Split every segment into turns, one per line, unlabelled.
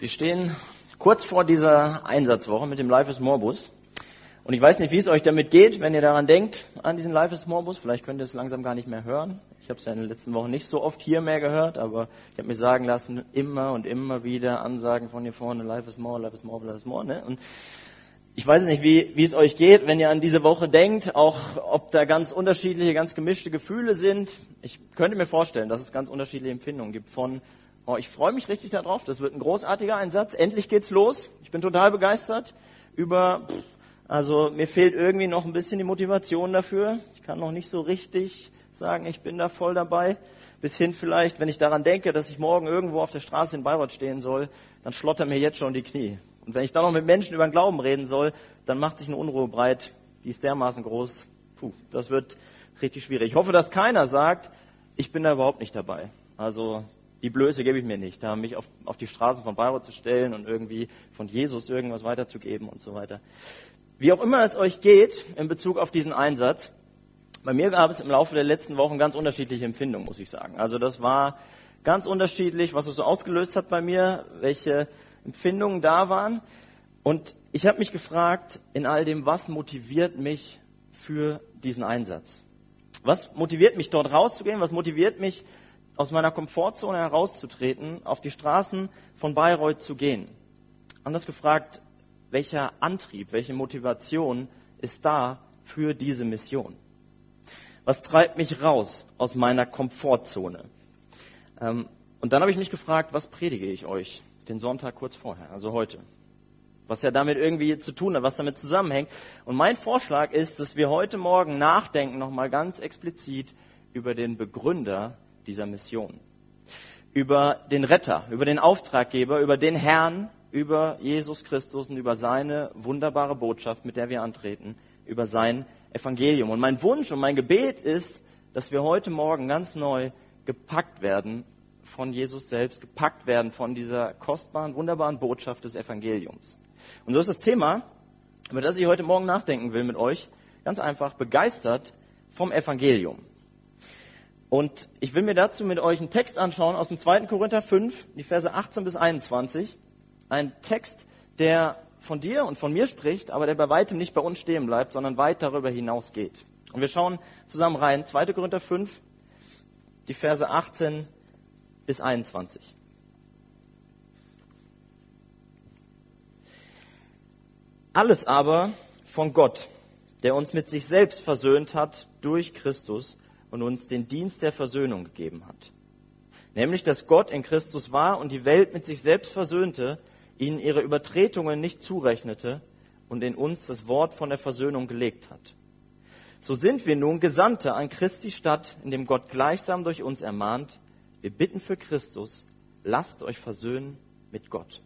Wir stehen kurz vor dieser Einsatzwoche mit dem Life is More Bus. Und ich weiß nicht, wie es euch damit geht, wenn ihr daran denkt, an diesen Life is More Bus. Vielleicht könnt ihr es langsam gar nicht mehr hören. Ich habe es ja in den letzten Wochen nicht so oft hier mehr gehört, aber ich habe mir sagen lassen, immer und immer wieder Ansagen von hier vorne, Life is More, Life is More, Life is More. Ne? Und ich weiß nicht, wie, wie es euch geht, wenn ihr an diese Woche denkt, auch ob da ganz unterschiedliche, ganz gemischte Gefühle sind. Ich könnte mir vorstellen, dass es ganz unterschiedliche Empfindungen gibt von Oh, ich freue mich richtig darauf. Das wird ein großartiger Einsatz. Endlich geht's los. Ich bin total begeistert über, also mir fehlt irgendwie noch ein bisschen die Motivation dafür. Ich kann noch nicht so richtig sagen, ich bin da voll dabei. Bis hin vielleicht, wenn ich daran denke, dass ich morgen irgendwo auf der Straße in Bayreuth stehen soll, dann schlottern mir jetzt schon die Knie. Und wenn ich dann noch mit Menschen über den Glauben reden soll, dann macht sich eine Unruhe breit. Die ist dermaßen groß. Puh, das wird richtig schwierig. Ich hoffe, dass keiner sagt, ich bin da überhaupt nicht dabei. Also die Blöße gebe ich mir nicht, da mich auf, auf die Straßen von Bayreuth zu stellen und irgendwie von Jesus irgendwas weiterzugeben und so weiter. Wie auch immer es euch geht in Bezug auf diesen Einsatz, bei mir gab es im Laufe der letzten Wochen ganz unterschiedliche Empfindungen, muss ich sagen. Also das war ganz unterschiedlich, was es so ausgelöst hat bei mir, welche Empfindungen da waren. Und ich habe mich gefragt, in all dem, was motiviert mich für diesen Einsatz? Was motiviert mich dort rauszugehen? Was motiviert mich aus meiner Komfortzone herauszutreten, auf die Straßen von Bayreuth zu gehen. Anders gefragt, welcher Antrieb, welche Motivation ist da für diese Mission? Was treibt mich raus aus meiner Komfortzone? Ähm, und dann habe ich mich gefragt, was predige ich euch den Sonntag kurz vorher, also heute? Was ja damit irgendwie zu tun hat, was damit zusammenhängt. Und mein Vorschlag ist, dass wir heute Morgen nachdenken, nochmal ganz explizit über den Begründer dieser Mission. Über den Retter, über den Auftraggeber, über den Herrn, über Jesus Christus und über seine wunderbare Botschaft, mit der wir antreten, über sein Evangelium. Und mein Wunsch und mein Gebet ist, dass wir heute Morgen ganz neu gepackt werden von Jesus selbst, gepackt werden von dieser kostbaren, wunderbaren Botschaft des Evangeliums. Und so ist das Thema, über das ich heute Morgen nachdenken will mit euch, ganz einfach begeistert vom Evangelium. Und ich will mir dazu mit euch einen Text anschauen aus dem 2. Korinther 5, die Verse 18 bis 21. Ein Text, der von dir und von mir spricht, aber der bei weitem nicht bei uns stehen bleibt, sondern weit darüber hinausgeht. Und wir schauen zusammen rein. 2. Korinther 5, die Verse 18 bis 21. Alles aber von Gott, der uns mit sich selbst versöhnt hat durch Christus und uns den Dienst der Versöhnung gegeben hat. Nämlich, dass Gott in Christus war und die Welt mit sich selbst versöhnte, ihnen ihre Übertretungen nicht zurechnete und in uns das Wort von der Versöhnung gelegt hat. So sind wir nun Gesandte an Christi Stadt, in dem Gott gleichsam durch uns ermahnt, wir bitten für Christus, lasst euch versöhnen mit Gott.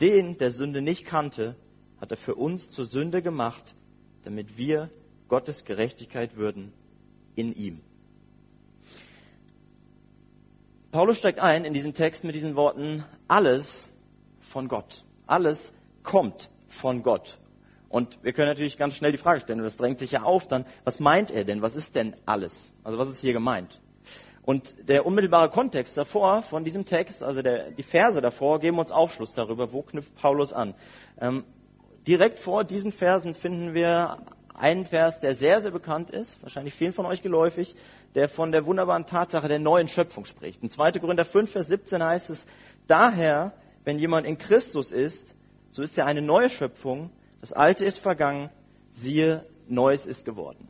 Den, der Sünde nicht kannte, hat er für uns zur Sünde gemacht, damit wir Gottes Gerechtigkeit würden in ihm. Paulus steigt ein in diesen Text mit diesen Worten, alles von Gott. Alles kommt von Gott. Und wir können natürlich ganz schnell die Frage stellen, das drängt sich ja auf dann, was meint er denn? Was ist denn alles? Also was ist hier gemeint? Und der unmittelbare Kontext davor von diesem Text, also der, die Verse davor, geben uns Aufschluss darüber, wo knüpft Paulus an. Ähm, direkt vor diesen Versen finden wir einen Vers, der sehr, sehr bekannt ist, wahrscheinlich vielen von euch geläufig, der von der wunderbaren Tatsache der neuen Schöpfung spricht. In 2. Korinther 5, Vers 17 heißt es, daher, wenn jemand in Christus ist, so ist er eine neue Schöpfung, das Alte ist vergangen, siehe, Neues ist geworden.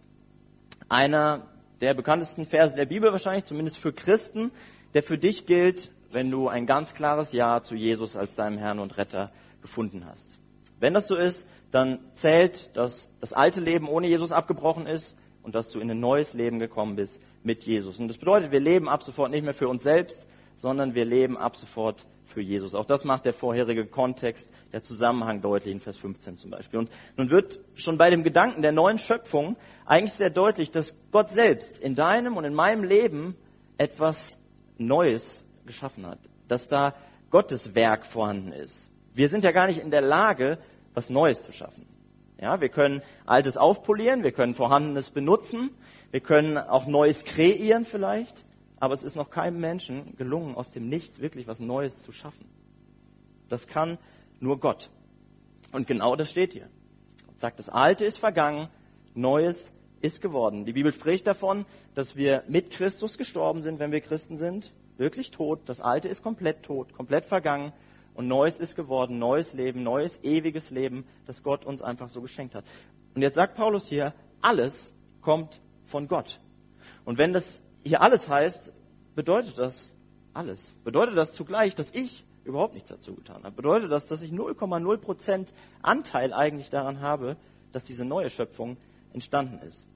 Einer der bekanntesten Verse der Bibel wahrscheinlich, zumindest für Christen, der für dich gilt, wenn du ein ganz klares Ja zu Jesus als deinem Herrn und Retter gefunden hast. Wenn das so ist, dann zählt, dass das alte Leben ohne Jesus abgebrochen ist und dass du in ein neues Leben gekommen bist mit Jesus. Und das bedeutet, wir leben ab sofort nicht mehr für uns selbst, sondern wir leben ab sofort für Jesus. Auch das macht der vorherige Kontext, der Zusammenhang deutlich in Vers 15 zum Beispiel. Und nun wird schon bei dem Gedanken der neuen Schöpfung eigentlich sehr deutlich, dass Gott selbst in deinem und in meinem Leben etwas Neues geschaffen hat. Dass da Gottes Werk vorhanden ist. Wir sind ja gar nicht in der Lage, was Neues zu schaffen. Ja, wir können Altes aufpolieren, wir können Vorhandenes benutzen, wir können auch Neues kreieren vielleicht, aber es ist noch keinem Menschen gelungen, aus dem Nichts wirklich was Neues zu schaffen. Das kann nur Gott. Und genau das steht hier. Gott sagt, das Alte ist vergangen, Neues ist geworden. Die Bibel spricht davon, dass wir mit Christus gestorben sind, wenn wir Christen sind. Wirklich tot. Das Alte ist komplett tot, komplett vergangen. Und Neues ist geworden, neues Leben, neues ewiges Leben, das Gott uns einfach so geschenkt hat. Und jetzt sagt Paulus hier, alles kommt von Gott. Und wenn das hier alles heißt, bedeutet das alles. Bedeutet das zugleich, dass ich überhaupt nichts dazu getan habe. Bedeutet das, dass ich 0,0 Prozent Anteil eigentlich daran habe, dass diese neue Schöpfung entstanden ist.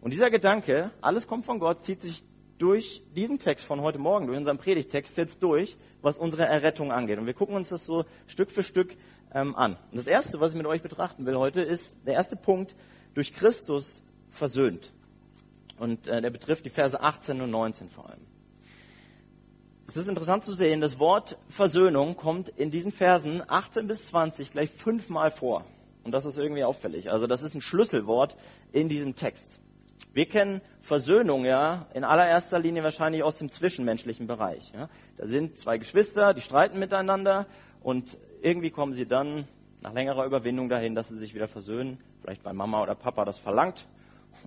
Und dieser Gedanke, alles kommt von Gott, zieht sich durch diesen Text von heute Morgen, durch unseren Predigtext jetzt durch, was unsere Errettung angeht. Und wir gucken uns das so Stück für Stück ähm, an. Und das erste, was ich mit euch betrachten will heute, ist der erste Punkt, durch Christus versöhnt. Und äh, der betrifft die Verse 18 und 19 vor allem. Es ist interessant zu sehen, das Wort Versöhnung kommt in diesen Versen 18 bis 20 gleich fünfmal vor. Und das ist irgendwie auffällig. Also das ist ein Schlüsselwort in diesem Text. Wir kennen Versöhnung ja in allererster Linie wahrscheinlich aus dem zwischenmenschlichen Bereich. Ja. Da sind zwei Geschwister, die streiten miteinander und irgendwie kommen sie dann nach längerer Überwindung dahin, dass sie sich wieder versöhnen. Vielleicht weil Mama oder Papa das verlangt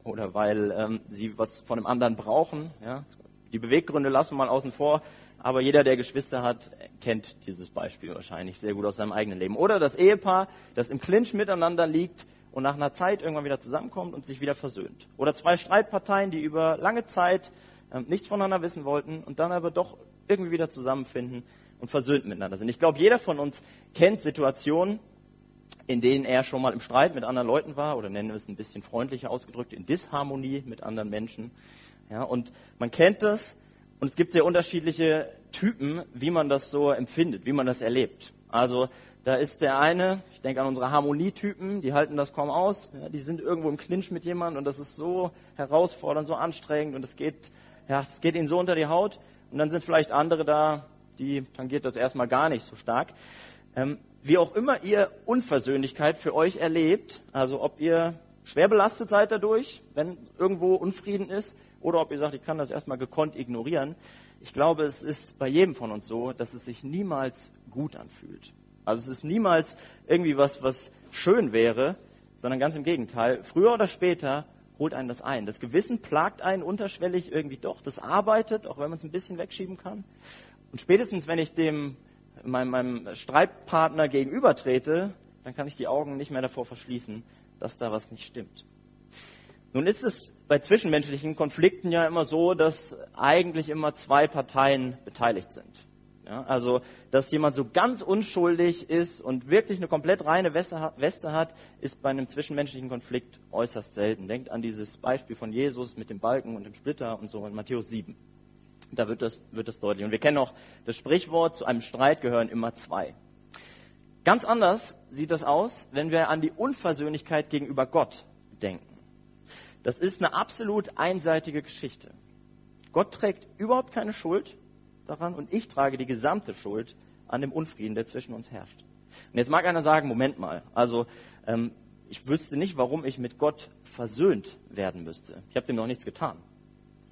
oder weil ähm, sie was von dem anderen brauchen. Ja. Die Beweggründe lassen wir mal außen vor. Aber jeder, der Geschwister hat, kennt dieses Beispiel wahrscheinlich sehr gut aus seinem eigenen Leben. Oder das Ehepaar, das im Clinch miteinander liegt und nach einer Zeit irgendwann wieder zusammenkommt und sich wieder versöhnt. Oder zwei Streitparteien, die über lange Zeit äh, nichts voneinander wissen wollten und dann aber doch irgendwie wieder zusammenfinden und versöhnt miteinander sind. Ich glaube, jeder von uns kennt Situationen, in denen er schon mal im Streit mit anderen Leuten war, oder nennen wir es ein bisschen freundlicher ausgedrückt, in Disharmonie mit anderen Menschen. Ja, und man kennt das, und es gibt sehr unterschiedliche Typen, wie man das so empfindet, wie man das erlebt. Also da ist der eine, ich denke an unsere Harmonietypen, die halten das kaum aus. Ja, die sind irgendwo im Clinch mit jemandem und das ist so herausfordernd, so anstrengend und es geht, ja, es geht ihnen so unter die Haut. Und dann sind vielleicht andere da, die tangiert das erstmal gar nicht so stark. Ähm, wie auch immer ihr Unversöhnlichkeit für euch erlebt, also ob ihr schwer belastet seid dadurch, wenn irgendwo Unfrieden ist, oder ob ihr sagt, ich kann das erstmal gekonnt ignorieren. Ich glaube, es ist bei jedem von uns so, dass es sich niemals gut anfühlt. Also es ist niemals irgendwie was, was schön wäre, sondern ganz im Gegenteil. Früher oder später holt einen das ein. Das Gewissen plagt einen unterschwellig irgendwie doch. Das arbeitet, auch wenn man es ein bisschen wegschieben kann. Und spätestens, wenn ich dem meinem, meinem Streitpartner gegenübertrete, dann kann ich die Augen nicht mehr davor verschließen, dass da was nicht stimmt. Nun ist es bei zwischenmenschlichen Konflikten ja immer so, dass eigentlich immer zwei Parteien beteiligt sind. Ja, also, dass jemand so ganz unschuldig ist und wirklich eine komplett reine Weste hat, ist bei einem zwischenmenschlichen Konflikt äußerst selten. Denkt an dieses Beispiel von Jesus mit dem Balken und dem Splitter und so in Matthäus 7. Da wird das, wird das deutlich. Und wir kennen auch das Sprichwort, zu einem Streit gehören immer zwei. Ganz anders sieht das aus, wenn wir an die Unversöhnlichkeit gegenüber Gott denken. Das ist eine absolut einseitige Geschichte. Gott trägt überhaupt keine Schuld daran und ich trage die gesamte Schuld an dem Unfrieden, der zwischen uns herrscht. Und jetzt mag einer sagen, Moment mal, also ähm, ich wüsste nicht, warum ich mit Gott versöhnt werden müsste. Ich habe dem noch nichts getan.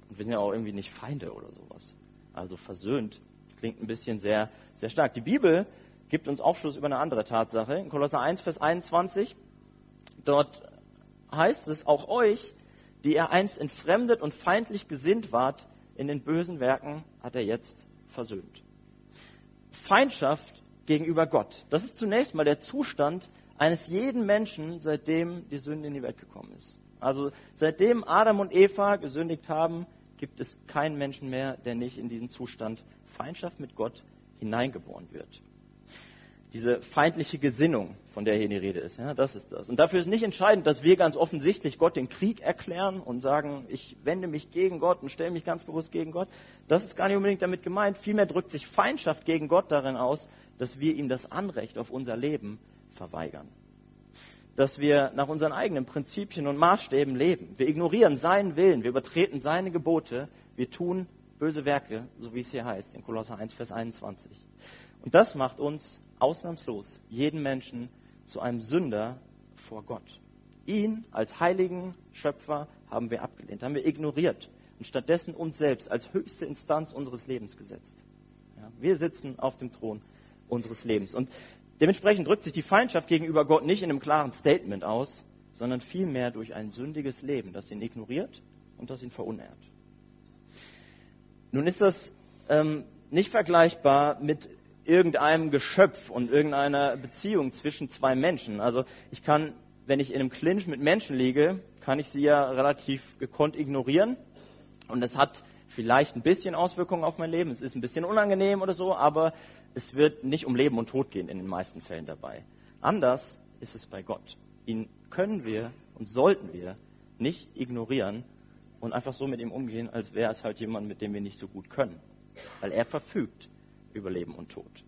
Und wir sind ja auch irgendwie nicht Feinde oder sowas. Also versöhnt klingt ein bisschen sehr, sehr stark. Die Bibel gibt uns Aufschluss über eine andere Tatsache. In Kolosser 1, Vers 21, dort heißt es, auch euch die er einst entfremdet und feindlich gesinnt ward, in den bösen Werken hat er jetzt versöhnt. Feindschaft gegenüber Gott. Das ist zunächst mal der Zustand eines jeden Menschen, seitdem die Sünde in die Welt gekommen ist. Also seitdem Adam und Eva gesündigt haben, gibt es keinen Menschen mehr, der nicht in diesen Zustand Feindschaft mit Gott hineingeboren wird diese feindliche Gesinnung, von der hier die Rede ist. Ja, das ist das. Und dafür ist nicht entscheidend, dass wir ganz offensichtlich Gott den Krieg erklären und sagen, ich wende mich gegen Gott und stelle mich ganz bewusst gegen Gott. Das ist gar nicht unbedingt damit gemeint. Vielmehr drückt sich Feindschaft gegen Gott darin aus, dass wir ihm das Anrecht auf unser Leben verweigern. Dass wir nach unseren eigenen Prinzipien und Maßstäben leben. Wir ignorieren seinen Willen, wir übertreten seine Gebote, wir tun böse Werke, so wie es hier heißt in Kolosser 1, Vers 21. Und das macht uns ausnahmslos jeden Menschen zu einem Sünder vor Gott. Ihn als heiligen Schöpfer haben wir abgelehnt, haben wir ignoriert und stattdessen uns selbst als höchste Instanz unseres Lebens gesetzt. Ja, wir sitzen auf dem Thron unseres Lebens. Und dementsprechend drückt sich die Feindschaft gegenüber Gott nicht in einem klaren Statement aus, sondern vielmehr durch ein sündiges Leben, das ihn ignoriert und das ihn verunehrt. Nun ist das ähm, nicht vergleichbar mit irgendeinem Geschöpf und irgendeiner Beziehung zwischen zwei Menschen. Also ich kann, wenn ich in einem Clinch mit Menschen liege, kann ich sie ja relativ gekonnt ignorieren. Und es hat vielleicht ein bisschen Auswirkungen auf mein Leben. Es ist ein bisschen unangenehm oder so, aber es wird nicht um Leben und Tod gehen in den meisten Fällen dabei. Anders ist es bei Gott. Ihn können wir und sollten wir nicht ignorieren und einfach so mit ihm umgehen, als wäre es halt jemand, mit dem wir nicht so gut können. Weil er verfügt über Leben und Tod.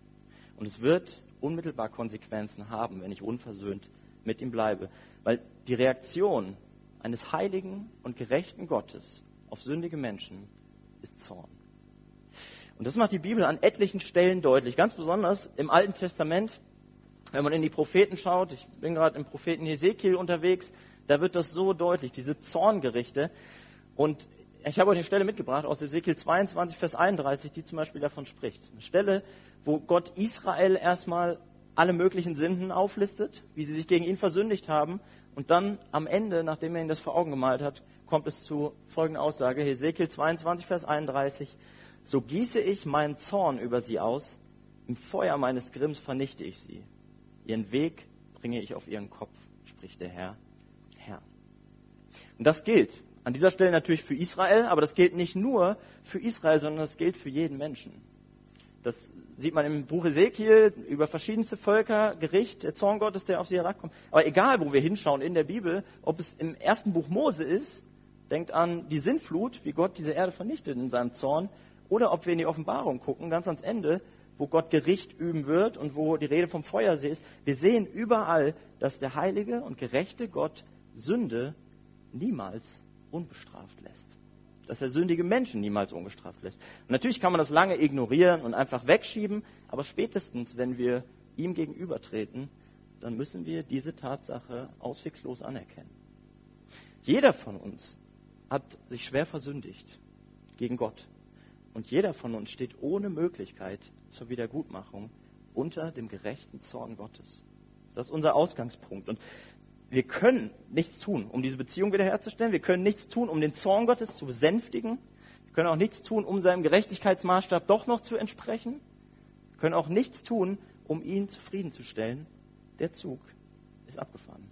Und es wird unmittelbar Konsequenzen haben, wenn ich unversöhnt mit ihm bleibe. Weil die Reaktion eines heiligen und gerechten Gottes auf sündige Menschen ist Zorn. Und das macht die Bibel an etlichen Stellen deutlich, ganz besonders im Alten Testament. Wenn man in die Propheten schaut, ich bin gerade im Propheten Hesekiel unterwegs, da wird das so deutlich, diese Zorngerichte. Und ich habe euch eine Stelle mitgebracht aus Ezekiel 22, Vers 31, die zum Beispiel davon spricht. Eine Stelle, wo Gott Israel erstmal alle möglichen Sünden auflistet, wie sie sich gegen ihn versündigt haben. Und dann am Ende, nachdem er ihnen das vor Augen gemalt hat, kommt es zu folgender Aussage. Ezekiel 22, Vers 31. So gieße ich meinen Zorn über sie aus, im Feuer meines Grimms vernichte ich sie. Ihren Weg bringe ich auf ihren Kopf, spricht der Herr. Herr. Und das gilt an dieser Stelle natürlich für Israel, aber das gilt nicht nur für Israel, sondern das gilt für jeden Menschen. Das sieht man im Buch Ezekiel über verschiedenste Völker, Gericht, der Zorn Gottes, der auf sie herabkommt. Aber egal, wo wir hinschauen in der Bibel, ob es im ersten Buch Mose ist, denkt an die Sintflut, wie Gott diese Erde vernichtet in seinem Zorn, oder ob wir in die Offenbarung gucken, ganz ans Ende, wo Gott Gericht üben wird und wo die Rede vom Feuersee ist. Wir sehen überall, dass der heilige und gerechte Gott Sünde niemals unbestraft lässt. Dass er sündige Menschen niemals ungestraft lässt. Und natürlich kann man das lange ignorieren und einfach wegschieben, aber spätestens, wenn wir ihm gegenübertreten, dann müssen wir diese Tatsache auswegslos anerkennen. Jeder von uns hat sich schwer versündigt gegen Gott. Und jeder von uns steht ohne Möglichkeit zur Wiedergutmachung unter dem gerechten Zorn Gottes. Das ist unser Ausgangspunkt. Und wir können nichts tun, um diese Beziehung wiederherzustellen. Wir können nichts tun, um den Zorn Gottes zu besänftigen. Wir können auch nichts tun, um seinem Gerechtigkeitsmaßstab doch noch zu entsprechen. Wir können auch nichts tun, um ihn zufriedenzustellen. Der Zug ist abgefahren.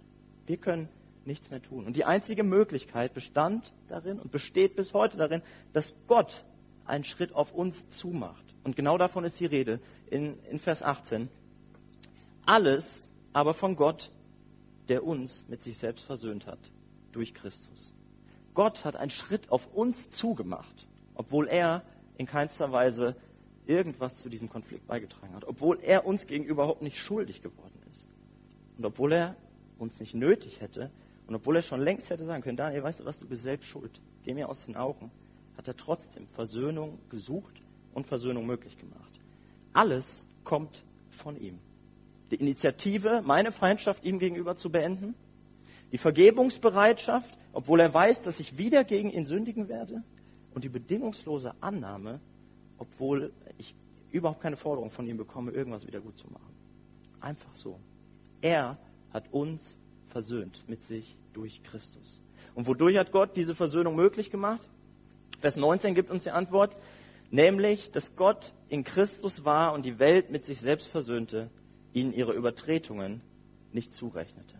Wir können nichts mehr tun. Und die einzige Möglichkeit bestand darin und besteht bis heute darin, dass Gott einen Schritt auf uns zumacht. Und genau davon ist die Rede in, in Vers 18. Alles aber von Gott der uns mit sich selbst versöhnt hat durch Christus. Gott hat einen Schritt auf uns zugemacht, obwohl er in keinster Weise irgendwas zu diesem Konflikt beigetragen hat, obwohl er uns gegenüber überhaupt nicht schuldig geworden ist und obwohl er uns nicht nötig hätte und obwohl er schon längst hätte sagen können, Daniel, weißt du was, du bist selbst schuld, geh mir aus den Augen, hat er trotzdem Versöhnung gesucht und Versöhnung möglich gemacht. Alles kommt von ihm die Initiative, meine Feindschaft ihm gegenüber zu beenden, die Vergebungsbereitschaft, obwohl er weiß, dass ich wieder gegen ihn sündigen werde, und die bedingungslose Annahme, obwohl ich überhaupt keine Forderung von ihm bekomme, irgendwas wieder gut zu machen. Einfach so. Er hat uns versöhnt mit sich durch Christus. Und wodurch hat Gott diese Versöhnung möglich gemacht? Vers 19 gibt uns die Antwort, nämlich, dass Gott in Christus war und die Welt mit sich selbst versöhnte ihnen ihre Übertretungen nicht zurechnete.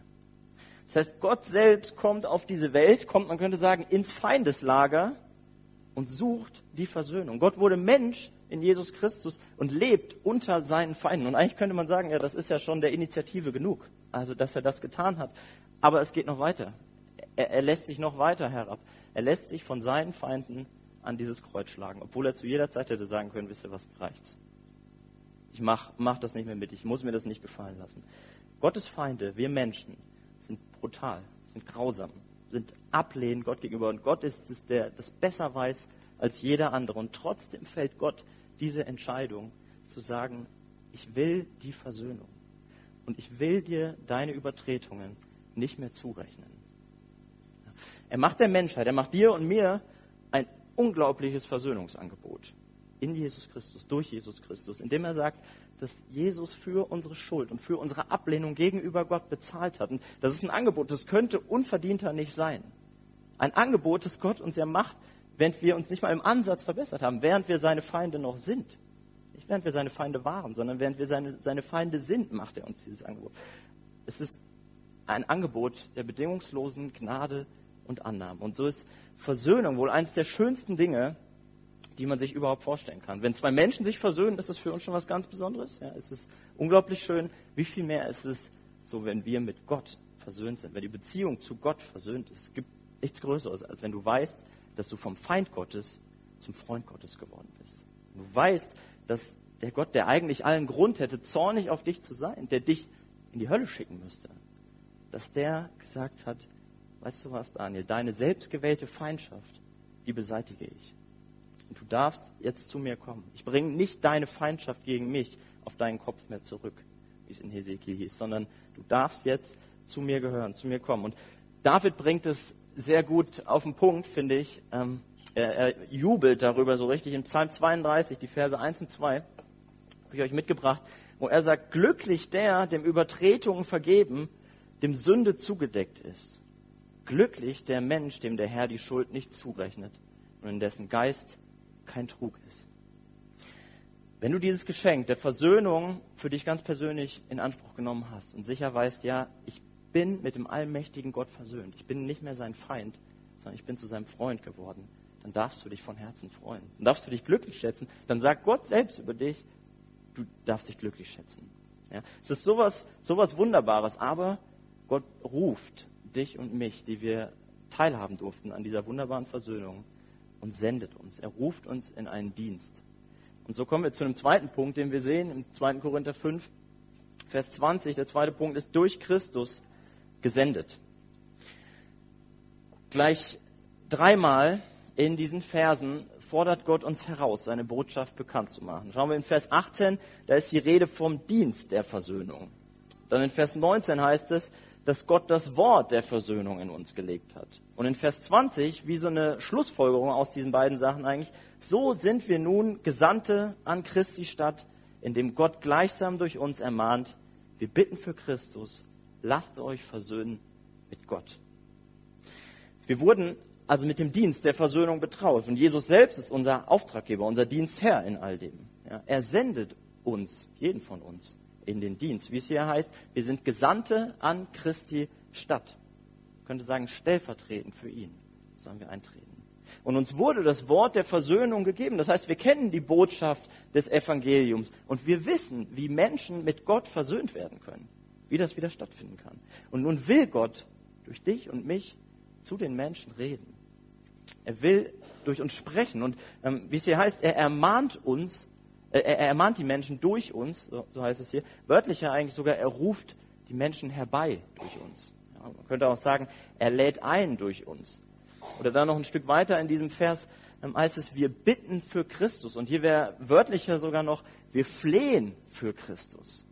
Das heißt, Gott selbst kommt auf diese Welt, kommt, man könnte sagen, ins Feindeslager und sucht die Versöhnung. Gott wurde Mensch in Jesus Christus und lebt unter seinen Feinden. Und eigentlich könnte man sagen, ja, das ist ja schon der Initiative genug, also dass er das getan hat. Aber es geht noch weiter. Er, er lässt sich noch weiter herab. Er lässt sich von seinen Feinden an dieses Kreuz schlagen, obwohl er zu jeder Zeit hätte sagen können, wisst ihr was, reicht's ich mach, mach das nicht mehr mit, ich muss mir das nicht gefallen lassen. Gottes Feinde, wir Menschen, sind brutal, sind grausam, sind ablehnend Gott gegenüber. Und Gott ist es, der das besser weiß als jeder andere. Und trotzdem fällt Gott diese Entscheidung zu sagen, ich will die Versöhnung. Und ich will dir deine Übertretungen nicht mehr zurechnen. Er macht der Menschheit, er macht dir und mir ein unglaubliches Versöhnungsangebot in Jesus Christus, durch Jesus Christus, indem er sagt, dass Jesus für unsere Schuld und für unsere Ablehnung gegenüber Gott bezahlt hat. Und das ist ein Angebot, das könnte unverdienter nicht sein. Ein Angebot, das Gott uns ja macht, wenn wir uns nicht mal im Ansatz verbessert haben, während wir seine Feinde noch sind. Nicht während wir seine Feinde waren, sondern während wir seine, seine Feinde sind, macht er uns dieses Angebot. Es ist ein Angebot der bedingungslosen Gnade und Annahme. Und so ist Versöhnung wohl eines der schönsten Dinge, die man sich überhaupt vorstellen kann. Wenn zwei Menschen sich versöhnen, ist das für uns schon was ganz Besonderes. Ja, es ist unglaublich schön. Wie viel mehr ist es so, wenn wir mit Gott versöhnt sind, wenn die Beziehung zu Gott versöhnt ist. Es gibt nichts Größeres, als wenn du weißt, dass du vom Feind Gottes zum Freund Gottes geworden bist. Du weißt, dass der Gott, der eigentlich allen Grund hätte, zornig auf dich zu sein, der dich in die Hölle schicken müsste, dass der gesagt hat, weißt du was, Daniel, deine selbstgewählte Feindschaft, die beseitige ich. Und du darfst jetzt zu mir kommen. Ich bringe nicht deine Feindschaft gegen mich auf deinen Kopf mehr zurück, wie es in Hesekiel hieß, sondern du darfst jetzt zu mir gehören, zu mir kommen. Und David bringt es sehr gut auf den Punkt, finde ich. Ähm, er, er, jubelt darüber so richtig. In Psalm 32, die Verse 1 und 2, habe ich euch mitgebracht, wo er sagt, glücklich der, dem Übertretungen vergeben, dem Sünde zugedeckt ist. Glücklich der Mensch, dem der Herr die Schuld nicht zurechnet und in dessen Geist kein Trug ist. Wenn du dieses Geschenk der Versöhnung für dich ganz persönlich in Anspruch genommen hast und sicher weißt, ja, ich bin mit dem allmächtigen Gott versöhnt, ich bin nicht mehr sein Feind, sondern ich bin zu seinem Freund geworden, dann darfst du dich von Herzen freuen. Dann darfst du dich glücklich schätzen. Dann sagt Gott selbst über dich, du darfst dich glücklich schätzen. Ja, es ist sowas, sowas Wunderbares, aber Gott ruft dich und mich, die wir teilhaben durften an dieser wunderbaren Versöhnung und sendet uns. Er ruft uns in einen Dienst. Und so kommen wir zu einem zweiten Punkt, den wir sehen im 2. Korinther 5, Vers 20. Der zweite Punkt ist durch Christus gesendet. Gleich dreimal in diesen Versen fordert Gott uns heraus, seine Botschaft bekannt zu machen. Schauen wir in Vers 18, da ist die Rede vom Dienst der Versöhnung. Dann in Vers 19 heißt es, dass Gott das Wort der Versöhnung in uns gelegt hat. Und in Vers 20, wie so eine Schlussfolgerung aus diesen beiden Sachen eigentlich, so sind wir nun Gesandte an Christi Stadt, indem Gott gleichsam durch uns ermahnt, wir bitten für Christus, lasst euch versöhnen mit Gott. Wir wurden also mit dem Dienst der Versöhnung betraut. Und Jesus selbst ist unser Auftraggeber, unser Dienstherr in all dem. Ja, er sendet uns, jeden von uns, in den Dienst. Wie es hier heißt, wir sind Gesandte an Christi Stadt. Ich könnte sagen, stellvertretend für ihn sollen wir eintreten. Und uns wurde das Wort der Versöhnung gegeben. Das heißt, wir kennen die Botschaft des Evangeliums und wir wissen, wie Menschen mit Gott versöhnt werden können, wie das wieder stattfinden kann. Und nun will Gott durch dich und mich zu den Menschen reden. Er will durch uns sprechen. Und ähm, wie es hier heißt, er ermahnt uns, äh, er ermahnt die Menschen durch uns, so, so, heißt es hier. Wörtlicher eigentlich sogar, er ruft die Menschen herbei durch uns. Ja, man könnte auch sagen, er lädt ein durch uns. Oder dann noch ein Stück weiter in diesem Vers ähm, heißt es, wir bitten für Christus. Und hier wäre wörtlicher sogar noch, wir flehen für Christus.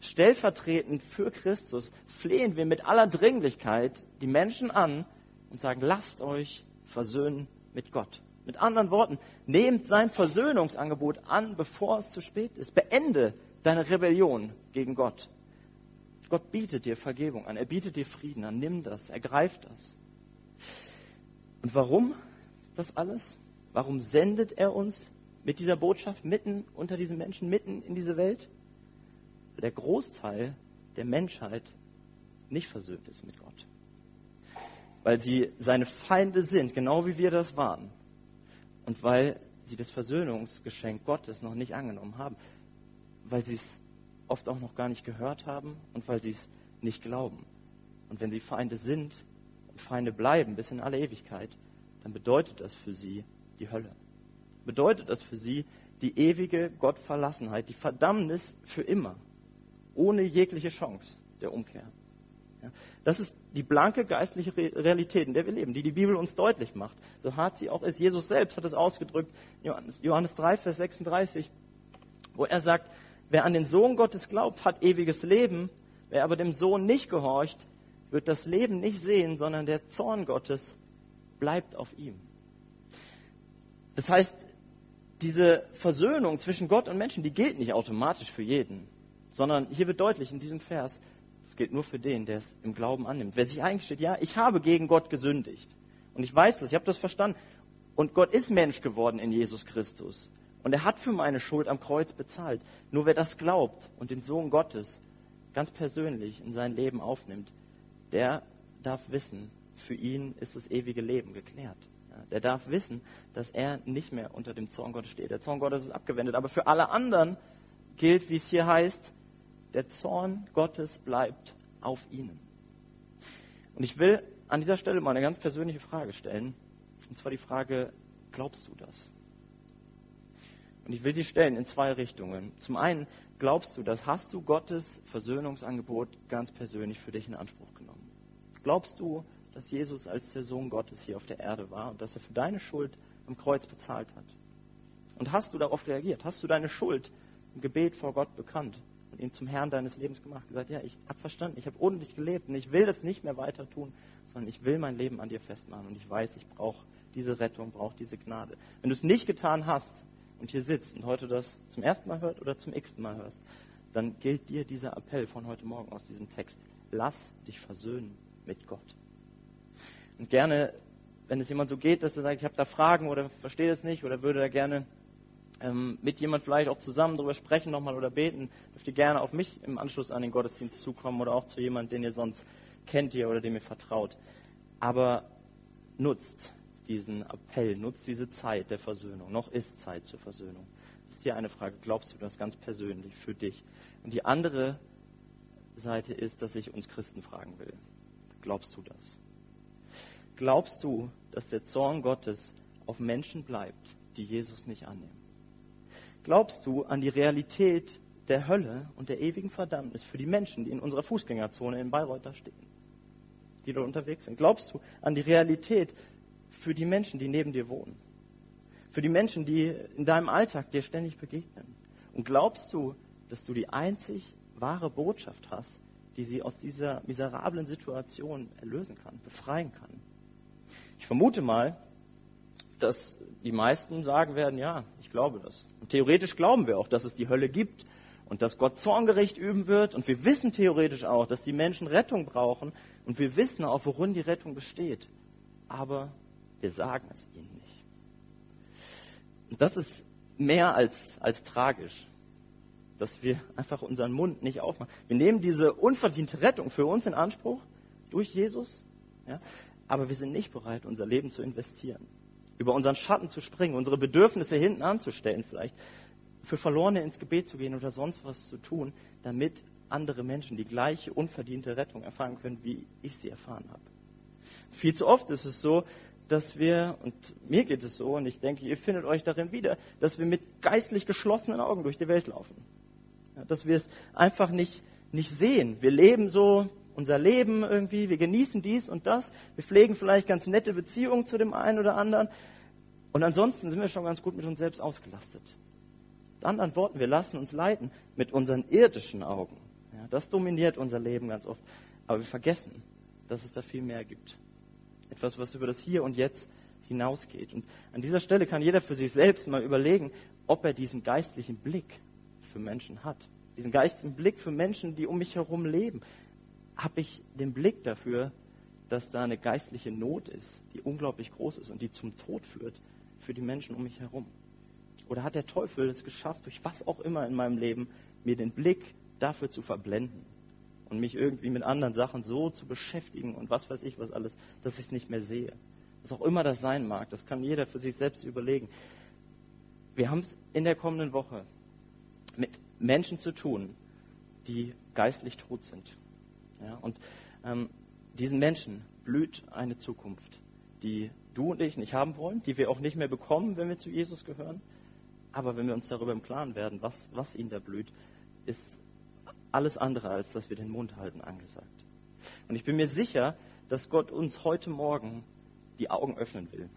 Stellvertretend für Christus flehen wir mit aller Dringlichkeit die Menschen an und sagen, lasst euch versöhnen mit Gott. Mit anderen Worten, nehmt sein Versöhnungsangebot an, bevor es zu spät ist. Beende deine Rebellion gegen Gott. Gott bietet dir Vergebung an, er bietet dir Frieden an, nimm das, ergreif das. Und warum das alles? Warum sendet er uns mit dieser Botschaft mitten unter diesen Menschen, mitten in diese Welt? Der Großteil der Menschheit nicht versöhnt ist mit Gott weil sie seine Feinde sind, genau wie wir das waren. Und weil sie das Versöhnungsgeschenk Gottes noch nicht angenommen haben, weil sie es oft auch noch gar nicht gehört haben und weil sie es nicht glauben. Und wenn sie Feinde sind und Feinde bleiben bis in alle Ewigkeit, dann bedeutet das für sie die Hölle. Bedeutet das für sie die ewige Gottverlassenheit, die Verdammnis für immer, ohne jegliche Chance der Umkehr. Das ist die blanke geistliche Realität, in der wir leben, die die Bibel uns deutlich macht. So hart sie auch ist. Jesus selbst hat es ausgedrückt, Johannes, Johannes 3, Vers 36, wo er sagt, wer an den Sohn Gottes glaubt, hat ewiges Leben. Wer aber dem Sohn nicht gehorcht, wird das Leben nicht sehen, sondern der Zorn Gottes bleibt auf ihm. Das heißt, diese Versöhnung zwischen Gott und Menschen, die gilt nicht automatisch für jeden, sondern hier wird deutlich in diesem Vers, es gilt nur für den, der es im Glauben annimmt. Wer sich eingesteht, ja, ich habe gegen Gott gesündigt. Und ich weiß das, ich habe das verstanden. Und Gott ist Mensch geworden in Jesus Christus. Und er hat für meine Schuld am Kreuz bezahlt. Nur wer das glaubt und den Sohn Gottes ganz persönlich in sein Leben aufnimmt, der darf wissen, für ihn ist das ewige Leben geklärt. Der darf wissen, dass er nicht mehr unter dem Zorn Gottes steht. Der Zorn Gottes ist abgewendet. Aber für alle anderen gilt, wie es hier heißt, der Zorn Gottes bleibt auf ihnen. Und ich will an dieser Stelle mal eine ganz persönliche Frage stellen. Und zwar die Frage, glaubst du das? Und ich will sie stellen in zwei Richtungen. Zum einen, glaubst du das? Hast du Gottes Versöhnungsangebot ganz persönlich für dich in Anspruch genommen? Glaubst du, dass Jesus als der Sohn Gottes hier auf der Erde war und dass er für deine Schuld am Kreuz bezahlt hat? Und hast du darauf reagiert? Hast du deine Schuld im Gebet vor Gott bekannt ihn zum Herrn deines Lebens gemacht? Gesagt, ja, ich habe verstanden, ich habe ohne dich gelebt und ich will das nicht mehr weiter tun, sondern ich will mein Leben an dir festmachen und ich weiß, ich brauche diese Rettung, brauche diese Gnade. Wenn du es nicht getan hast und hier sitzt und heute das zum ersten Mal hört oder zum x-ten Mal hörst, dann gilt dir dieser Appell von heute Morgen aus diesem Text. Lass dich versöhnen mit Gott. Und gerne, wenn es jemand so geht, dass er sagt, ich habe da Fragen oder verstehe das nicht oder würde da gerne ähm, mit jemand vielleicht auch zusammen darüber sprechen nochmal oder beten, dürft ihr gerne auf mich im Anschluss an den Gottesdienst zukommen oder auch zu jemandem, den ihr sonst kennt ihr oder dem ihr vertraut. Aber nutzt diesen Appell, nutzt diese Zeit der Versöhnung. Noch ist Zeit zur Versöhnung. Das ist hier eine Frage, glaubst du das ganz persönlich für dich? Und die andere Seite ist, dass ich uns Christen fragen will. Glaubst du das? Glaubst du, dass der Zorn Gottes auf Menschen bleibt, die Jesus nicht annehmen? Glaubst du an die Realität der Hölle und der ewigen Verdammnis für die Menschen, die in unserer Fußgängerzone in Bayreuth da stehen, die dort unterwegs sind? Glaubst du an die Realität für die Menschen, die neben dir wohnen? Für die Menschen, die in deinem Alltag dir ständig begegnen? Und glaubst du, dass du die einzig wahre Botschaft hast, die sie aus dieser miserablen Situation erlösen kann, befreien kann? Ich vermute mal, dass die meisten sagen werden, ja, ich glaube das. Und theoretisch glauben wir auch, dass es die Hölle gibt und dass Gott Zorngericht üben wird. Und wir wissen theoretisch auch, dass die Menschen Rettung brauchen. Und wir wissen auch, worin die Rettung besteht. Aber wir sagen es ihnen nicht. Und das ist mehr als, als tragisch, dass wir einfach unseren Mund nicht aufmachen. Wir nehmen diese unverdiente Rettung für uns in Anspruch durch Jesus. Ja, aber wir sind nicht bereit, unser Leben zu investieren, über unseren Schatten zu springen, unsere Bedürfnisse hinten anzustellen vielleicht, für Verlorene ins Gebet zu gehen oder sonst was zu tun, damit andere Menschen die gleiche unverdiente Rettung erfahren können, wie ich sie erfahren habe. Viel zu oft ist es so, dass wir, und mir geht es so, und ich denke, ihr findet euch darin wieder, dass wir mit geistlich geschlossenen Augen durch die Welt laufen. Ja, dass wir es einfach nicht, nicht sehen. Wir leben so unser Leben irgendwie, wir genießen dies und das, wir pflegen vielleicht ganz nette Beziehungen zu dem einen oder anderen und ansonsten sind wir schon ganz gut mit uns selbst ausgelastet. Mit anderen Worten, wir lassen uns leiten mit unseren irdischen Augen. Ja, das dominiert unser Leben ganz oft. Aber wir vergessen, dass es da viel mehr gibt. Etwas, was über das Hier und Jetzt hinausgeht. Und an dieser Stelle kann jeder für sich selbst mal überlegen, ob er diesen geistlichen Blick für Menschen hat. Diesen geistlichen Blick für Menschen, die um mich herum leben habe ich den Blick dafür, dass da eine geistliche Not ist, die unglaublich groß ist und die zum Tod führt für die Menschen um mich herum? Oder hat der Teufel es geschafft, durch was auch immer in meinem Leben, mir den Blick dafür zu verblenden und mich irgendwie mit anderen Sachen so zu beschäftigen und was weiß ich was alles, dass ich es nicht mehr sehe? Was auch immer das sein mag, das kann jeder für sich selbst überlegen. Wir haben es in der kommenden Woche mit Menschen zu tun, die geistlich tot sind, ja, und ähm, diesen Menschen blüht eine Zukunft, die du und ich nicht haben wollen, die wir auch nicht mehr bekommen, wenn wir zu Jesus gehören. Aber wenn wir uns darüber im Klaren werden, was, was ihnen da blüht, ist alles andere, als dass wir den Mund halten, angesagt. Und ich bin mir sicher, dass Gott uns heute Morgen die Augen öffnen will.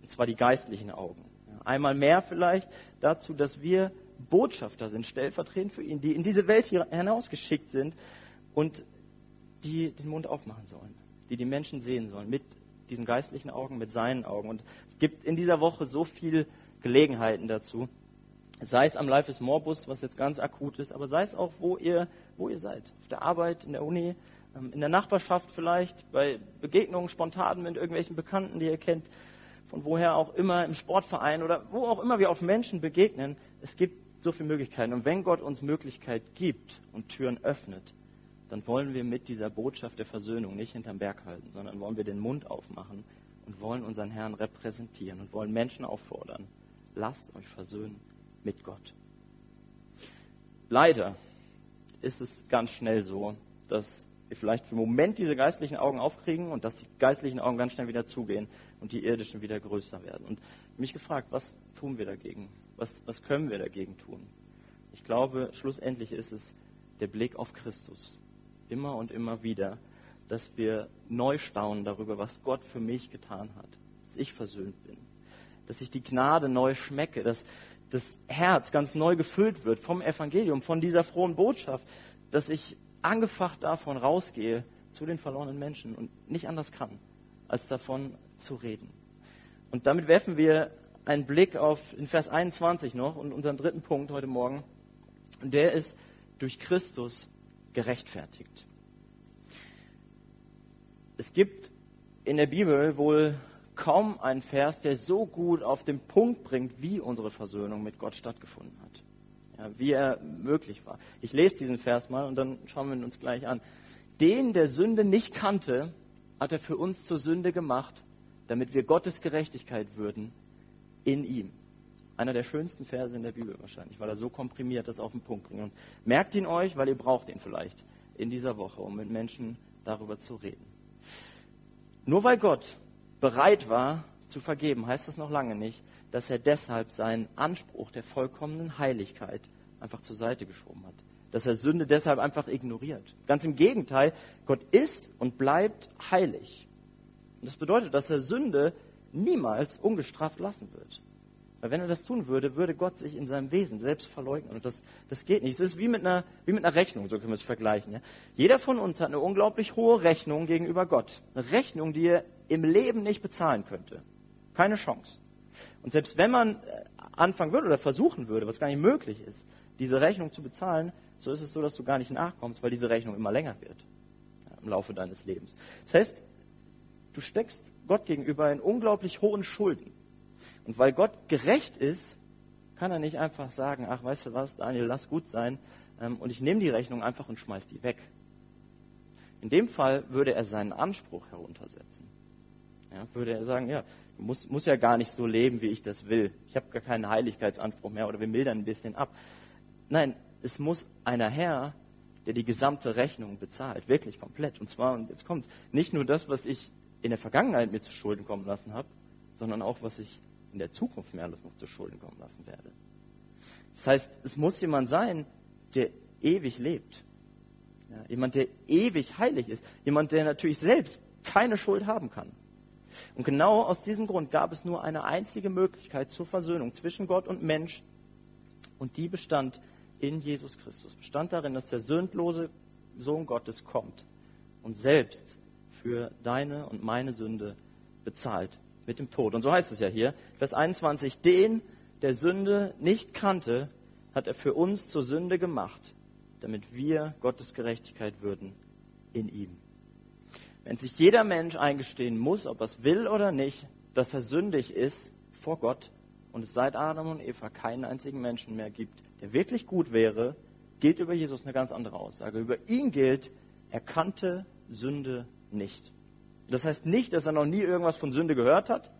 Und zwar die geistlichen Augen. Einmal mehr vielleicht dazu, dass wir Botschafter sind, stellvertretend für ihn, die in diese Welt hinausgeschickt sind und die den Mund aufmachen sollen, die die Menschen sehen sollen, mit diesen geistlichen Augen, mit seinen Augen. Und es gibt in dieser Woche so viel Gelegenheiten dazu. Sei es am Life is More Bus, was jetzt ganz akut ist, aber sei es auch, wo ihr, wo ihr seid. Auf der Arbeit, in der Uni, ähm, in der Nachbarschaft vielleicht, bei Begegnungen spontan mit irgendwelchen Bekannten, die ihr kennt, von woher auch immer, im Sportverein oder wo auch immer wir auf Menschen begegnen. Es gibt so viele Möglichkeiten. Und wenn Gott uns Möglichkeit gibt und Türen öffnet, dann wollen wir mit dieser Botschaft der Versöhnung nicht hinterm Berg halten, sondern wollen wir den Mund aufmachen und wollen unseren Herrn repräsentieren und wollen Menschen auffordern. Lasst euch versöhnen mit Gott. Leider ist es ganz schnell so, dass wir vielleicht für einen Moment diese geistlichen Augen aufkriegen und dass die geistlichen Augen ganz schnell wieder zugehen und die irdischen wieder größer werden. Und mich gefragt, was tun wir dagegen? Was, was können wir dagegen tun? Ich glaube, schlussendlich ist es der Blick auf Christus. Immer und immer wieder, dass wir neu staunen darüber, was Gott für mich getan hat. Dass ich versöhnt bin. Dass ich die Gnade neu schmecke. Dass das Herz ganz neu gefüllt wird vom Evangelium, von dieser frohen Botschaft. Dass ich angefacht davon rausgehe zu den verlorenen Menschen und nicht anders kann, als davon zu reden. Und damit werfen wir einen Blick auf in Vers 21 noch und unseren dritten Punkt heute Morgen. Und der ist durch Christus gerechtfertigt. Es gibt in der Bibel wohl kaum einen Vers, der so gut auf den Punkt bringt, wie unsere Versöhnung mit Gott stattgefunden hat ja, wie er möglich war. Ich lese diesen Vers mal und dann schauen wir uns gleich an. Den, der Sünde nicht kannte, hat er für uns zur Sünde gemacht, damit wir Gottes Gerechtigkeit würden in ihm. Einer der schönsten Verse in der Bibel wahrscheinlich, weil er so komprimiert das auf den Punkt bringt. Und merkt ihn euch, weil ihr braucht ihn vielleicht in dieser Woche, um mit Menschen darüber zu reden. Nur weil Gott bereit war zu vergeben, heißt das noch lange nicht, dass er deshalb seinen Anspruch der vollkommenen Heiligkeit einfach zur Seite geschoben hat. Dass er Sünde deshalb einfach ignoriert. Ganz im Gegenteil, Gott ist und bleibt heilig. Und das bedeutet, dass er Sünde niemals ungestraft lassen wird. Weil wenn er das tun würde, würde Gott sich in seinem Wesen selbst verleugnen. Und das, das geht nicht. Es ist wie mit, einer, wie mit einer Rechnung, so können wir es vergleichen. Ja? Jeder von uns hat eine unglaublich hohe Rechnung gegenüber Gott. Eine Rechnung, die er im Leben nicht bezahlen könnte. Keine Chance. Und selbst wenn man äh, anfangen würde oder versuchen würde, was gar nicht möglich ist, diese Rechnung zu bezahlen, so ist es so, dass du gar nicht nachkommst, weil diese Rechnung immer länger wird ja, im Laufe deines Lebens. Das heißt, du steckst Gott gegenüber in unglaublich hohen Schulden. Und weil Gott gerecht ist, kann er nicht einfach sagen, ach, weißt du was, Daniel, lass gut sein, ähm, und ich nehme die Rechnung einfach und schmeiß die weg. In dem Fall würde er seinen Anspruch heruntersetzen. Ja, würde er sagen, ja, muss, muss ja gar nicht so leben, wie ich das will. Ich habe gar keinen Heiligkeitsanspruch mehr oder wir mildern ein bisschen ab. Nein, es muss einer her, der die gesamte Rechnung bezahlt, wirklich komplett. Und zwar, und jetzt kommt's, nicht nur das, was ich in der Vergangenheit mir zu Schulden kommen lassen habe, sondern auch, was ich in der Zukunft mir alles noch zu Schulden kommen lassen werde. Das heißt, es muss jemand sein, der ewig lebt. Ja, jemand, der ewig heilig ist. Jemand, der natürlich selbst keine Schuld haben kann. Und genau aus diesem Grund gab es nur eine einzige Möglichkeit zur Versöhnung zwischen Gott und Mensch. Und die bestand in Jesus Christus. Bestand darin, dass der sündlose Sohn Gottes kommt und selbst für deine und meine Sünde bezahlt mit dem Tod. Und so heißt es ja hier, Vers 21, den, der Sünde nicht kannte, hat er für uns zur Sünde gemacht, damit wir Gottes Gerechtigkeit würden in ihm. Wenn sich jeder Mensch eingestehen muss, ob er es will oder nicht, dass er sündig ist vor Gott und es seit Adam und Eva keinen einzigen Menschen mehr gibt, der wirklich gut wäre, gilt über Jesus eine ganz andere Aussage. Über ihn gilt, er kannte Sünde nicht. Das heißt nicht, dass er noch nie irgendwas von Sünde gehört hat.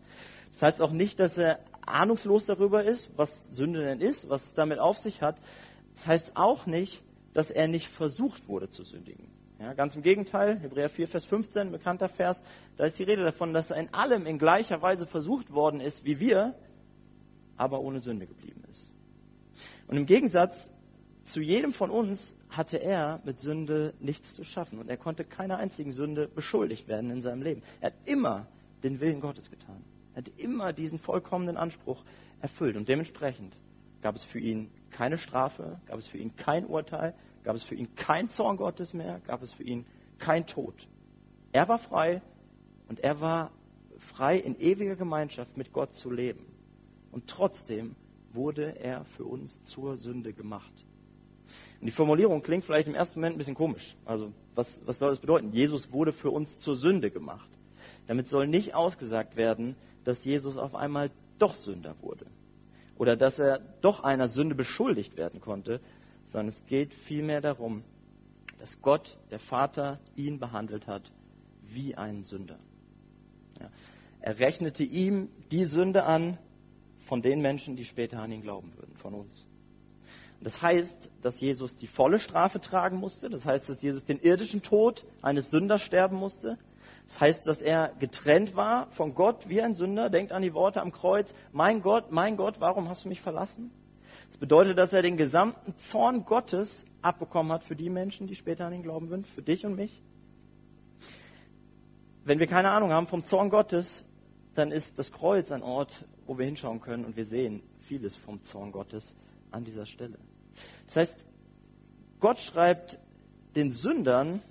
Das heißt auch nicht, dass er ahnungslos darüber ist, was Sünde denn ist, was es damit auf sich hat. Das heißt auch nicht, dass er nicht versucht wurde zu sündigen. Ja, ganz im Gegenteil, Hebräer 4, Vers 15, bekannter Vers, da ist die Rede davon, dass er in allem in gleicher Weise versucht worden ist wie wir, aber ohne Sünde geblieben ist. Und im Gegensatz zu jedem von uns hatte er mit Sünde nichts zu schaffen und er konnte keiner einzigen Sünde beschuldigt werden in seinem Leben. Er hat immer den Willen Gottes getan. Er hat immer diesen vollkommenen Anspruch erfüllt und dementsprechend gab es für ihn keine Strafe, gab es für ihn kein Urteil, gab es für ihn kein Zorn Gottes mehr, gab es für ihn kein Tod. Er war frei und er war frei in ewiger Gemeinschaft mit Gott zu leben. und trotzdem wurde er für uns zur Sünde gemacht. Und die Formulierung klingt vielleicht im ersten Moment ein bisschen komisch. Also was, was soll das bedeuten? Jesus wurde für uns zur Sünde gemacht. Damit soll nicht ausgesagt werden, dass Jesus auf einmal doch Sünder wurde oder dass er doch einer Sünde beschuldigt werden konnte, sondern es geht vielmehr darum, dass Gott, der Vater, ihn behandelt hat wie einen Sünder. Ja. Er rechnete ihm die Sünde an von den Menschen, die später an ihn glauben würden, von uns. Das heißt, dass Jesus die volle Strafe tragen musste. Das heißt, dass Jesus den irdischen Tod eines Sünders sterben musste. Das heißt, dass er getrennt war von Gott wie ein Sünder. Denkt an die Worte am Kreuz. Mein Gott, mein Gott, warum hast du mich verlassen? Das bedeutet, dass er den gesamten Zorn Gottes abbekommen hat für die Menschen, die später an ihn glauben würden, für dich und mich. Wenn wir keine Ahnung haben vom Zorn Gottes, dann ist das Kreuz ein Ort, wo wir hinschauen können und wir sehen vieles vom Zorn Gottes an dieser Stelle. Das heißt, Gott schreibt den Sündern,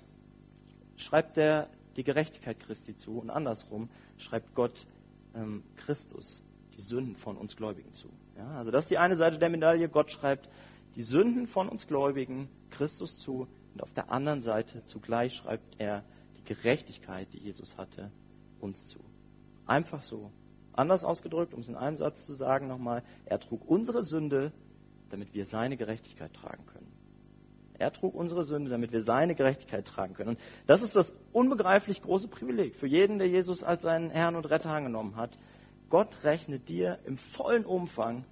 schreibt er die Gerechtigkeit Christi zu und andersrum schreibt Gott ähm, Christus die Sünden von uns Gläubigen zu. Ja, also das ist die eine Seite der Medaille. Gott schreibt die Sünden von uns Gläubigen Christus zu und auf der anderen Seite zugleich schreibt er die Gerechtigkeit, die Jesus hatte, uns zu. Einfach so. Anders ausgedrückt, um es in einem Satz zu sagen nochmal, er trug unsere Sünde, damit wir seine Gerechtigkeit tragen können. Er trug unsere Sünde, damit wir seine Gerechtigkeit tragen können. Und das ist das unbegreiflich große Privileg für jeden, der Jesus als seinen Herrn und Retter angenommen hat. Gott rechnet dir im vollen Umfang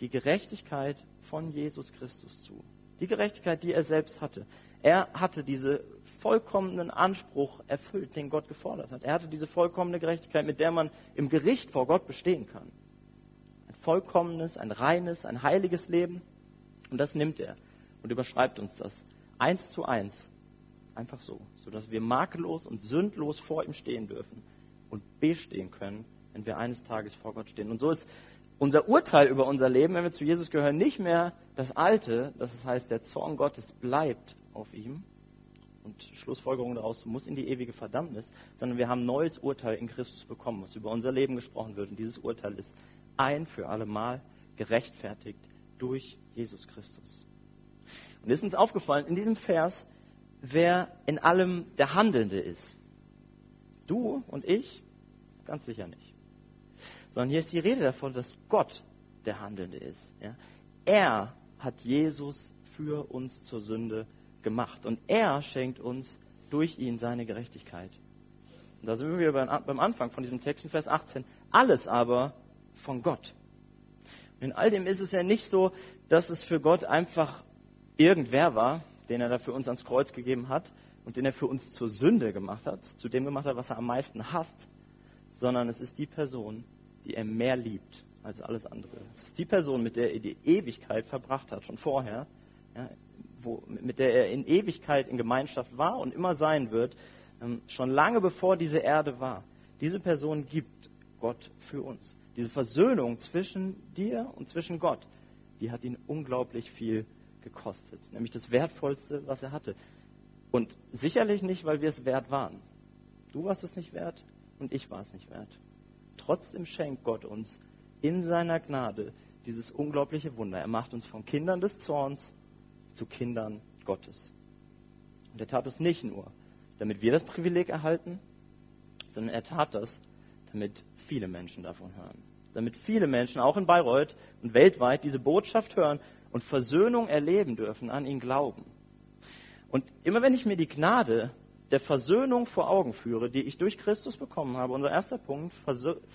die Gerechtigkeit von Jesus Christus zu. Die Gerechtigkeit, die er selbst hatte. Er hatte diese vollkommenen Anspruch erfüllt, den Gott gefordert hat. Er hatte diese vollkommene Gerechtigkeit, mit der man im Gericht vor Gott bestehen kann. Ein vollkommenes, ein reines, ein heiliges Leben. Und das nimmt er und überschreibt uns das eins zu eins. Einfach so, sodass wir makellos und sündlos vor ihm stehen dürfen und bestehen können, wenn wir eines Tages vor Gott stehen. Und so ist unser Urteil über unser Leben, wenn wir zu Jesus gehören, nicht mehr das alte, das heißt, der Zorn Gottes bleibt auf ihm und Schlussfolgerung daraus muss in die ewige Verdammnis, sondern wir haben neues Urteil in Christus bekommen, was über unser Leben gesprochen wird. Und dieses Urteil ist ein für alle Mal gerechtfertigt durch Jesus Christus. Und ist uns aufgefallen in diesem Vers, wer in allem der Handelnde ist. Du und ich? Ganz sicher nicht. Sondern hier ist die Rede davon, dass Gott der Handelnde ist. Ja? Er hat Jesus für uns zur Sünde gemacht. Und er schenkt uns durch ihn seine Gerechtigkeit. Und da sind wir beim Anfang von diesem Text in Vers 18. Alles aber von Gott. In all dem ist es ja nicht so, dass es für Gott einfach irgendwer war, den er da für uns ans Kreuz gegeben hat und den er für uns zur Sünde gemacht hat, zu dem gemacht hat, was er am meisten hasst, sondern es ist die Person, die er mehr liebt als alles andere. Es ist die Person, mit der er die Ewigkeit verbracht hat, schon vorher, ja, wo, mit der er in Ewigkeit in Gemeinschaft war und immer sein wird, ähm, schon lange bevor diese Erde war. Diese Person gibt Gott für uns. Diese Versöhnung zwischen dir und zwischen Gott, die hat ihn unglaublich viel gekostet, nämlich das Wertvollste, was er hatte. Und sicherlich nicht, weil wir es wert waren. Du warst es nicht wert und ich war es nicht wert. Trotzdem schenkt Gott uns in seiner Gnade dieses unglaubliche Wunder. Er macht uns von Kindern des Zorns zu Kindern Gottes. Und er tat es nicht nur, damit wir das Privileg erhalten, sondern er tat das, damit viele Menschen davon hören. Damit viele Menschen, auch in Bayreuth und weltweit, diese Botschaft hören und Versöhnung erleben dürfen, an ihn glauben. Und immer wenn ich mir die Gnade der Versöhnung vor Augen führe, die ich durch Christus bekommen habe, unser erster Punkt,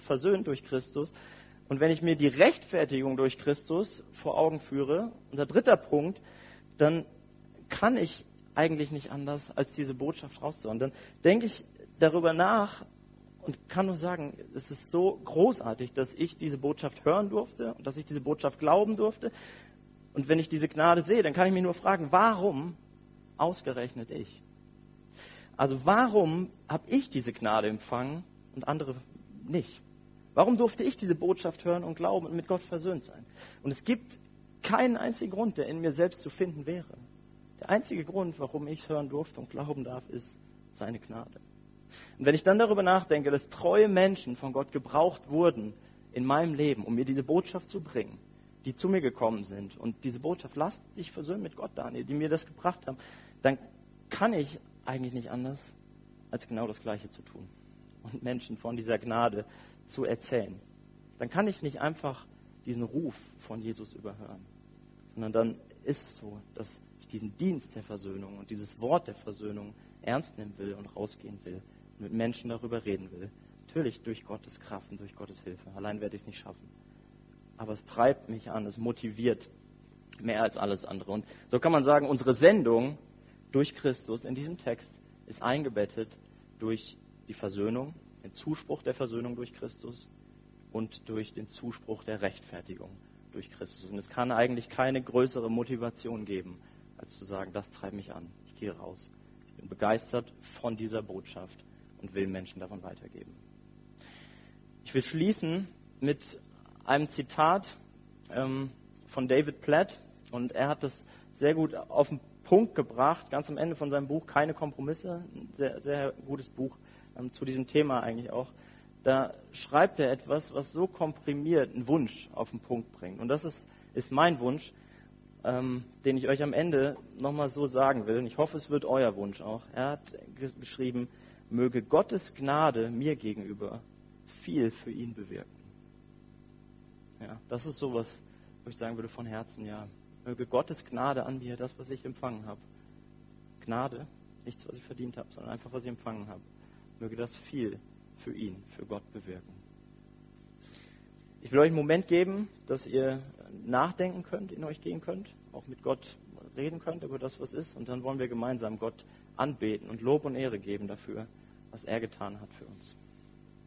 versöhnt durch Christus, und wenn ich mir die Rechtfertigung durch Christus vor Augen führe, unser dritter Punkt, dann kann ich eigentlich nicht anders, als diese Botschaft rauszuhauen. Dann denke ich darüber nach und kann nur sagen, es ist so großartig, dass ich diese Botschaft hören durfte und dass ich diese Botschaft glauben durfte und wenn ich diese Gnade sehe, dann kann ich mich nur fragen, warum ausgerechnet ich? Also warum habe ich diese Gnade empfangen und andere nicht? Warum durfte ich diese Botschaft hören und glauben und mit Gott versöhnt sein? Und es gibt keinen einzigen Grund, der in mir selbst zu finden wäre. Der einzige Grund, warum ich hören durfte und glauben darf, ist seine Gnade. Und wenn ich dann darüber nachdenke, dass treue Menschen von Gott gebraucht wurden in meinem Leben, um mir diese Botschaft zu bringen, die zu mir gekommen sind und diese Botschaft, lasst dich versöhnen mit Gott, Daniel, die mir das gebracht haben, dann kann ich eigentlich nicht anders, als genau das Gleiche zu tun und Menschen von dieser Gnade zu erzählen. Dann kann ich nicht einfach diesen Ruf von Jesus überhören, sondern dann ist es so, dass ich diesen Dienst der Versöhnung und dieses Wort der Versöhnung ernst nehmen will und rausgehen will mit Menschen darüber reden will. Natürlich durch Gottes Kraft und durch Gottes Hilfe. Allein werde ich es nicht schaffen. Aber es treibt mich an, es motiviert mehr als alles andere. Und so kann man sagen, unsere Sendung durch Christus in diesem Text ist eingebettet durch die Versöhnung, den Zuspruch der Versöhnung durch Christus und durch den Zuspruch der Rechtfertigung durch Christus. Und es kann eigentlich keine größere Motivation geben, als zu sagen, das treibt mich an. Ich gehe raus. Ich bin begeistert von dieser Botschaft und will Menschen davon weitergeben. Ich will schließen mit einem Zitat ähm, von David Platt und er hat das sehr gut auf den Punkt gebracht, ganz am Ende von seinem Buch Keine Kompromisse, ein sehr, sehr gutes Buch ähm, zu diesem Thema eigentlich auch. Da schreibt er etwas, was so komprimiert einen Wunsch auf den Punkt bringt. Und das ist, ist mein Wunsch, ähm, den ich euch am Ende nochmal so sagen will. Und ich hoffe, es wird euer Wunsch auch. Er hat geschrieben, möge Gottes Gnade mir gegenüber viel für ihn bewirken. Ja, das ist sowas, wo ich sagen würde von Herzen, ja, möge Gottes Gnade an mir, das, was ich empfangen habe. Gnade, nichts, was ich verdient habe, sondern einfach, was ich empfangen habe. Möge das viel für ihn, für Gott bewirken. Ich will euch einen Moment geben, dass ihr nachdenken könnt, in euch gehen könnt, auch mit Gott reden könnt über das, was ist. Und dann wollen wir gemeinsam Gott anbeten und Lob und Ehre geben dafür, was er getan hat für uns.